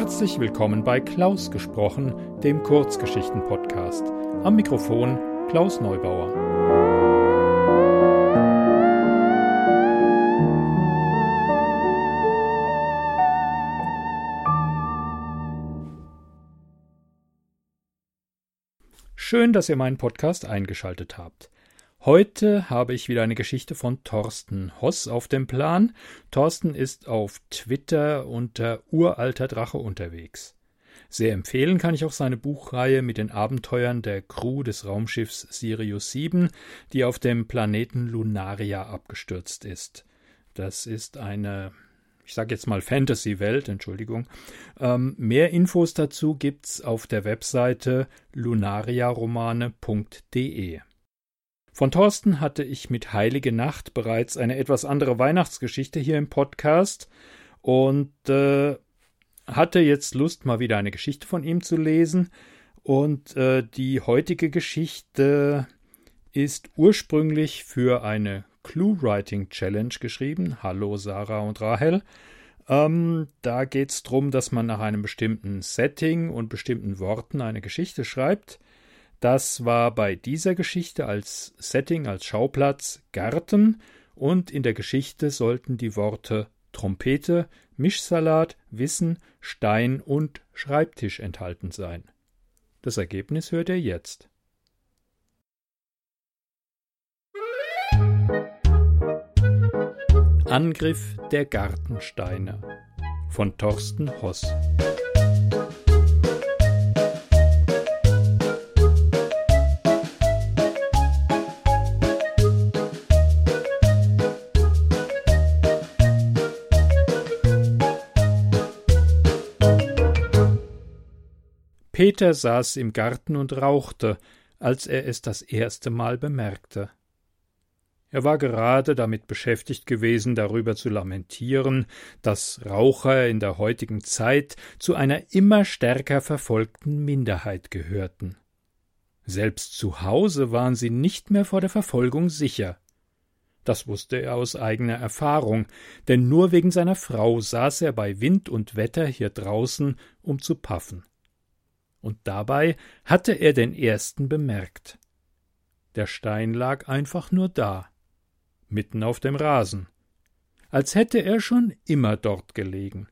Herzlich willkommen bei Klaus gesprochen, dem Kurzgeschichten-Podcast. Am Mikrofon Klaus Neubauer. Schön, dass ihr meinen Podcast eingeschaltet habt. Heute habe ich wieder eine Geschichte von Thorsten Hoss auf dem Plan. Thorsten ist auf Twitter unter Uralter Drache unterwegs. Sehr empfehlen kann ich auch seine Buchreihe mit den Abenteuern der Crew des Raumschiffs Sirius 7, die auf dem Planeten Lunaria abgestürzt ist. Das ist eine, ich sage jetzt mal Fantasy-Welt, Entschuldigung. Ähm, mehr Infos dazu gibt's auf der Webseite lunariaromane.de. Von Thorsten hatte ich mit Heilige Nacht bereits eine etwas andere Weihnachtsgeschichte hier im Podcast und äh, hatte jetzt Lust, mal wieder eine Geschichte von ihm zu lesen. Und äh, die heutige Geschichte ist ursprünglich für eine Clue-Writing Challenge geschrieben. Hallo Sarah und Rahel. Ähm, da geht es darum, dass man nach einem bestimmten Setting und bestimmten Worten eine Geschichte schreibt. Das war bei dieser Geschichte als Setting, als Schauplatz Garten und in der Geschichte sollten die Worte Trompete, Mischsalat, Wissen, Stein und Schreibtisch enthalten sein. Das Ergebnis hört ihr jetzt. Angriff der Gartensteine von Thorsten Hoss Peter saß im Garten und rauchte, als er es das erste Mal bemerkte. Er war gerade damit beschäftigt gewesen, darüber zu lamentieren, dass Raucher in der heutigen Zeit zu einer immer stärker verfolgten Minderheit gehörten. Selbst zu Hause waren sie nicht mehr vor der Verfolgung sicher. Das wusste er aus eigener Erfahrung, denn nur wegen seiner Frau saß er bei Wind und Wetter hier draußen, um zu paffen und dabei hatte er den ersten bemerkt. Der Stein lag einfach nur da, mitten auf dem Rasen, als hätte er schon immer dort gelegen.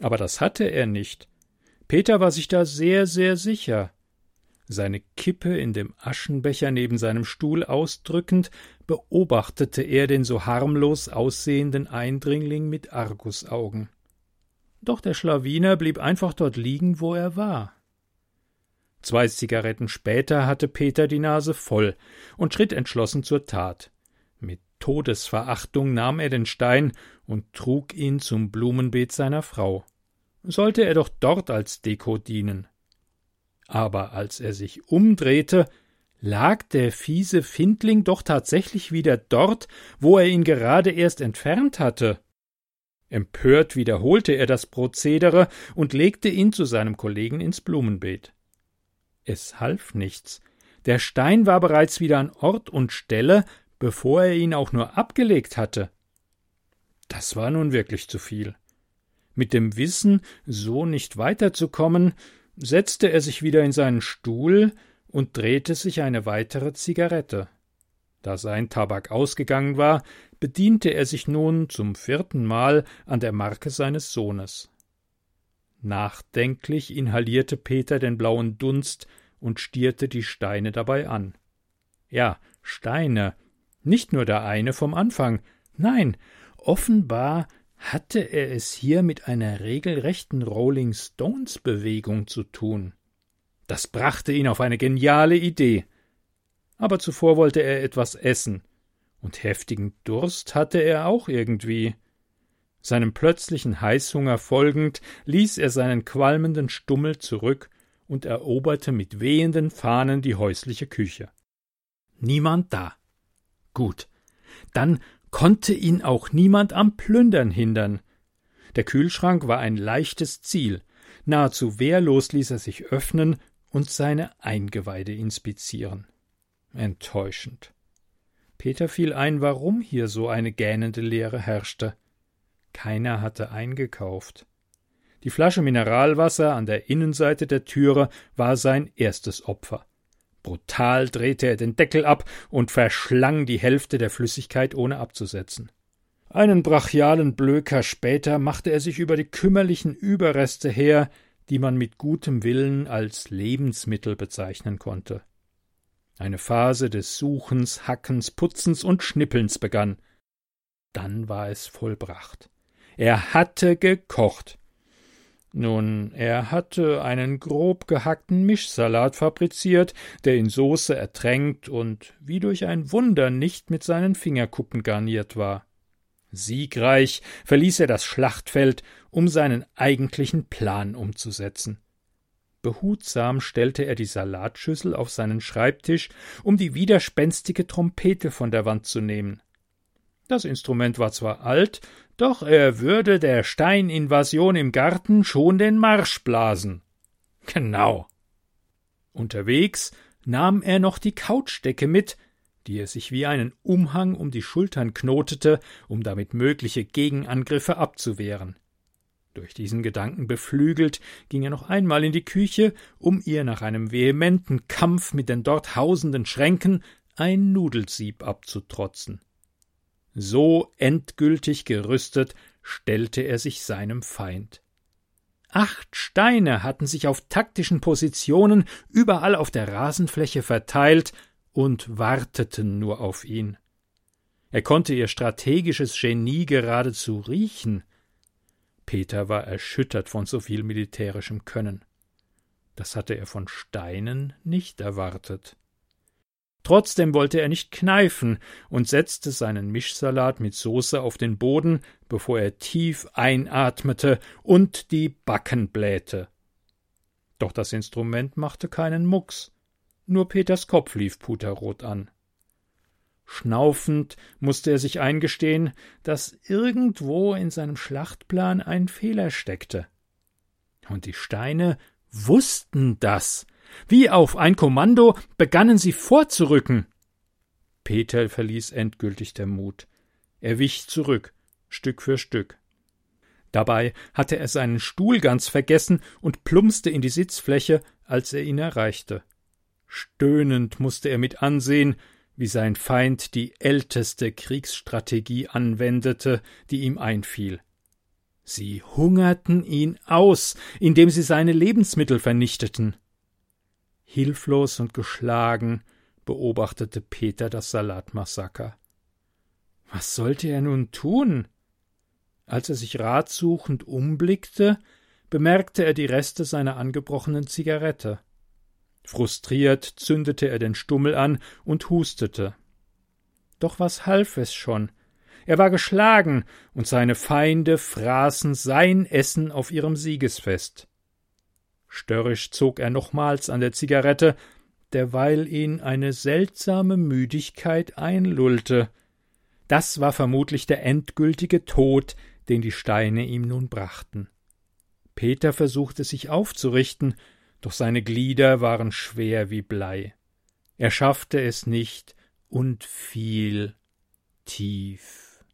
Aber das hatte er nicht. Peter war sich da sehr, sehr sicher. Seine Kippe in dem Aschenbecher neben seinem Stuhl ausdrückend, beobachtete er den so harmlos aussehenden Eindringling mit Argusaugen. Doch der Schlawiner blieb einfach dort liegen, wo er war. Zwei Zigaretten später hatte Peter die Nase voll und schritt entschlossen zur Tat. Mit Todesverachtung nahm er den Stein und trug ihn zum Blumenbeet seiner Frau. Sollte er doch dort als Deko dienen. Aber als er sich umdrehte, lag der fiese Findling doch tatsächlich wieder dort, wo er ihn gerade erst entfernt hatte. Empört wiederholte er das Prozedere und legte ihn zu seinem Kollegen ins Blumenbeet. Es half nichts. Der Stein war bereits wieder an Ort und Stelle, bevor er ihn auch nur abgelegt hatte. Das war nun wirklich zu viel. Mit dem Wissen, so nicht weiterzukommen, setzte er sich wieder in seinen Stuhl und drehte sich eine weitere Zigarette. Da sein Tabak ausgegangen war, bediente er sich nun zum vierten Mal an der Marke seines Sohnes. Nachdenklich inhalierte Peter den blauen Dunst und stierte die Steine dabei an. Ja, Steine, nicht nur der eine vom Anfang, nein, offenbar hatte er es hier mit einer regelrechten Rolling Stones Bewegung zu tun. Das brachte ihn auf eine geniale Idee. Aber zuvor wollte er etwas essen, und heftigen Durst hatte er auch irgendwie. Seinem plötzlichen Heißhunger folgend ließ er seinen qualmenden Stummel zurück und eroberte mit wehenden Fahnen die häusliche Küche. Niemand da. Gut. Dann konnte ihn auch niemand am Plündern hindern. Der Kühlschrank war ein leichtes Ziel. Nahezu wehrlos ließ er sich öffnen und seine Eingeweide inspizieren. Enttäuschend. Peter fiel ein, warum hier so eine gähnende Leere herrschte. Keiner hatte eingekauft. Die Flasche Mineralwasser an der Innenseite der Türe war sein erstes Opfer. Brutal drehte er den Deckel ab und verschlang die Hälfte der Flüssigkeit, ohne abzusetzen. Einen brachialen Blöker später machte er sich über die kümmerlichen Überreste her, die man mit gutem Willen als Lebensmittel bezeichnen konnte. Eine Phase des Suchens, Hackens, Putzens und Schnippelns begann. Dann war es vollbracht. Er hatte gekocht. Nun, er hatte einen grob gehackten Mischsalat fabriziert, der in Soße ertränkt und wie durch ein Wunder nicht mit seinen Fingerkuppen garniert war. Siegreich verließ er das Schlachtfeld, um seinen eigentlichen Plan umzusetzen. Behutsam stellte er die Salatschüssel auf seinen Schreibtisch, um die widerspenstige Trompete von der Wand zu nehmen. Das Instrument war zwar alt, doch er würde der Steininvasion im Garten schon den Marsch blasen. Genau. Unterwegs nahm er noch die Couchdecke mit, die er sich wie einen Umhang um die Schultern knotete, um damit mögliche Gegenangriffe abzuwehren. Durch diesen Gedanken beflügelt, ging er noch einmal in die Küche, um ihr nach einem vehementen Kampf mit den dort hausenden Schränken ein Nudelsieb abzutrotzen. So endgültig gerüstet stellte er sich seinem Feind. Acht Steine hatten sich auf taktischen Positionen überall auf der Rasenfläche verteilt und warteten nur auf ihn. Er konnte ihr strategisches Genie geradezu riechen. Peter war erschüttert von so viel militärischem Können. Das hatte er von Steinen nicht erwartet. Trotzdem wollte er nicht kneifen und setzte seinen Mischsalat mit Soße auf den Boden, bevor er tief einatmete und die Backen blähte. Doch das Instrument machte keinen Mucks. Nur Peters Kopf lief puterrot an. Schnaufend musste er sich eingestehen, dass irgendwo in seinem Schlachtplan ein Fehler steckte. Und die Steine wussten das. Wie auf ein Kommando begannen sie vorzurücken. Peter verließ endgültig der Mut. Er wich zurück, Stück für Stück. Dabei hatte er seinen Stuhl ganz vergessen und plumpste in die Sitzfläche, als er ihn erreichte. Stöhnend musste er mit ansehen, wie sein Feind die älteste Kriegsstrategie anwendete, die ihm einfiel. Sie hungerten ihn aus, indem sie seine Lebensmittel vernichteten. Hilflos und geschlagen beobachtete Peter das Salatmassaker. Was sollte er nun tun? Als er sich ratsuchend umblickte, bemerkte er die Reste seiner angebrochenen Zigarette. Frustriert zündete er den Stummel an und hustete. Doch was half es schon? Er war geschlagen, und seine Feinde fraßen sein Essen auf ihrem Siegesfest. Störrisch zog er nochmals an der Zigarette, derweil ihn eine seltsame Müdigkeit einlullte. Das war vermutlich der endgültige Tod, den die Steine ihm nun brachten. Peter versuchte sich aufzurichten, doch seine Glieder waren schwer wie Blei. Er schaffte es nicht und fiel tief.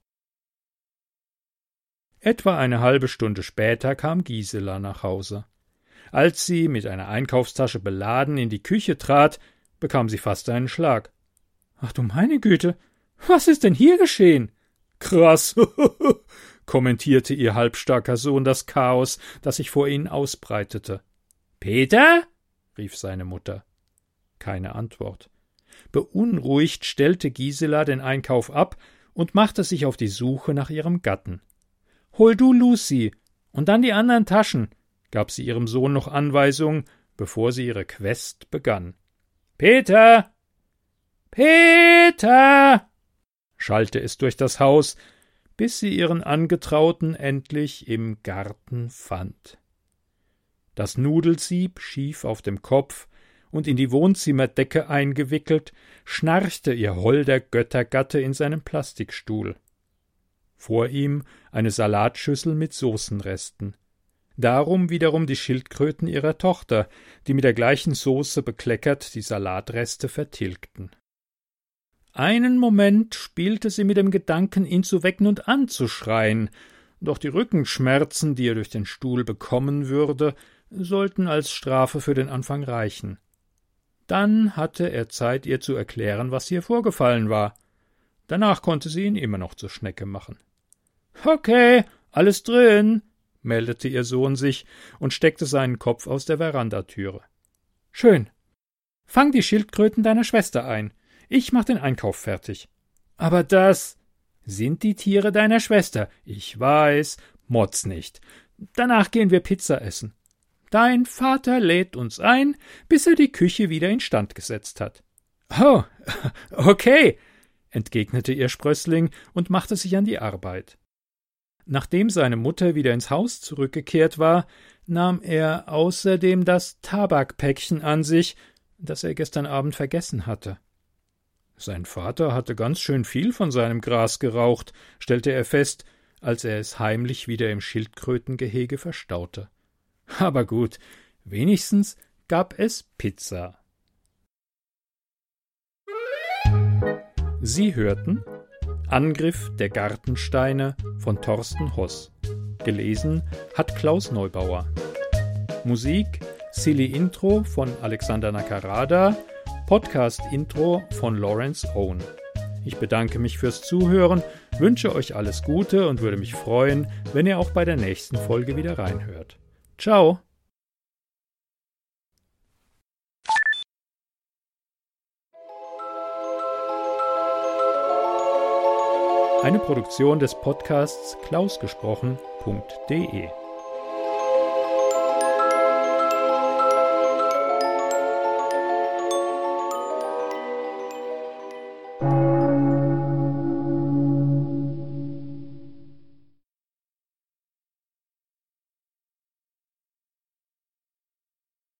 Etwa eine halbe Stunde später kam Gisela nach Hause. Als sie mit einer Einkaufstasche beladen in die Küche trat, bekam sie fast einen Schlag. Ach du meine Güte, was ist denn hier geschehen? Krass, kommentierte ihr halbstarker Sohn das Chaos, das sich vor ihnen ausbreitete. Peter? rief seine Mutter. Keine Antwort. Beunruhigt stellte Gisela den Einkauf ab und machte sich auf die Suche nach ihrem Gatten. Hol du Lucy und dann die anderen Taschen gab sie ihrem Sohn noch Anweisung, bevor sie ihre Quest begann. Peter. Peter. schallte es durch das Haus, bis sie ihren Angetrauten endlich im Garten fand. Das Nudelsieb schief auf dem Kopf und in die Wohnzimmerdecke eingewickelt, schnarchte ihr holder Göttergatte in seinem Plastikstuhl. Vor ihm eine Salatschüssel mit Soßenresten darum wiederum die Schildkröten ihrer Tochter, die mit der gleichen Soße bekleckert die Salatreste vertilgten. Einen Moment spielte sie mit dem Gedanken, ihn zu wecken und anzuschreien, doch die Rückenschmerzen, die er durch den Stuhl bekommen würde, sollten als Strafe für den Anfang reichen. Dann hatte er Zeit, ihr zu erklären, was hier vorgefallen war. Danach konnte sie ihn immer noch zur Schnecke machen. Okay, alles drin, meldete ihr Sohn sich und steckte seinen Kopf aus der Verandatüre. Schön. Fang die Schildkröten deiner Schwester ein. Ich mach den Einkauf fertig. Aber das sind die Tiere deiner Schwester. Ich weiß, motz nicht. Danach gehen wir Pizza essen. Dein Vater lädt uns ein, bis er die Küche wieder instand gesetzt hat. Oh, okay, entgegnete ihr Sprössling und machte sich an die Arbeit. Nachdem seine Mutter wieder ins Haus zurückgekehrt war, nahm er außerdem das Tabakpäckchen an sich, das er gestern Abend vergessen hatte. Sein Vater hatte ganz schön viel von seinem Gras geraucht, stellte er fest, als er es heimlich wieder im Schildkrötengehege verstaute. Aber gut, wenigstens gab es Pizza. Sie hörten Angriff der Gartensteine von Thorsten Hoss. Gelesen hat Klaus Neubauer. Musik Silly Intro von Alexander Nakarada, Podcast Intro von Lawrence Owen. Ich bedanke mich fürs Zuhören, wünsche euch alles Gute und würde mich freuen, wenn ihr auch bei der nächsten Folge wieder reinhört. Ciao! Eine Produktion des Podcasts klausgesprochen.de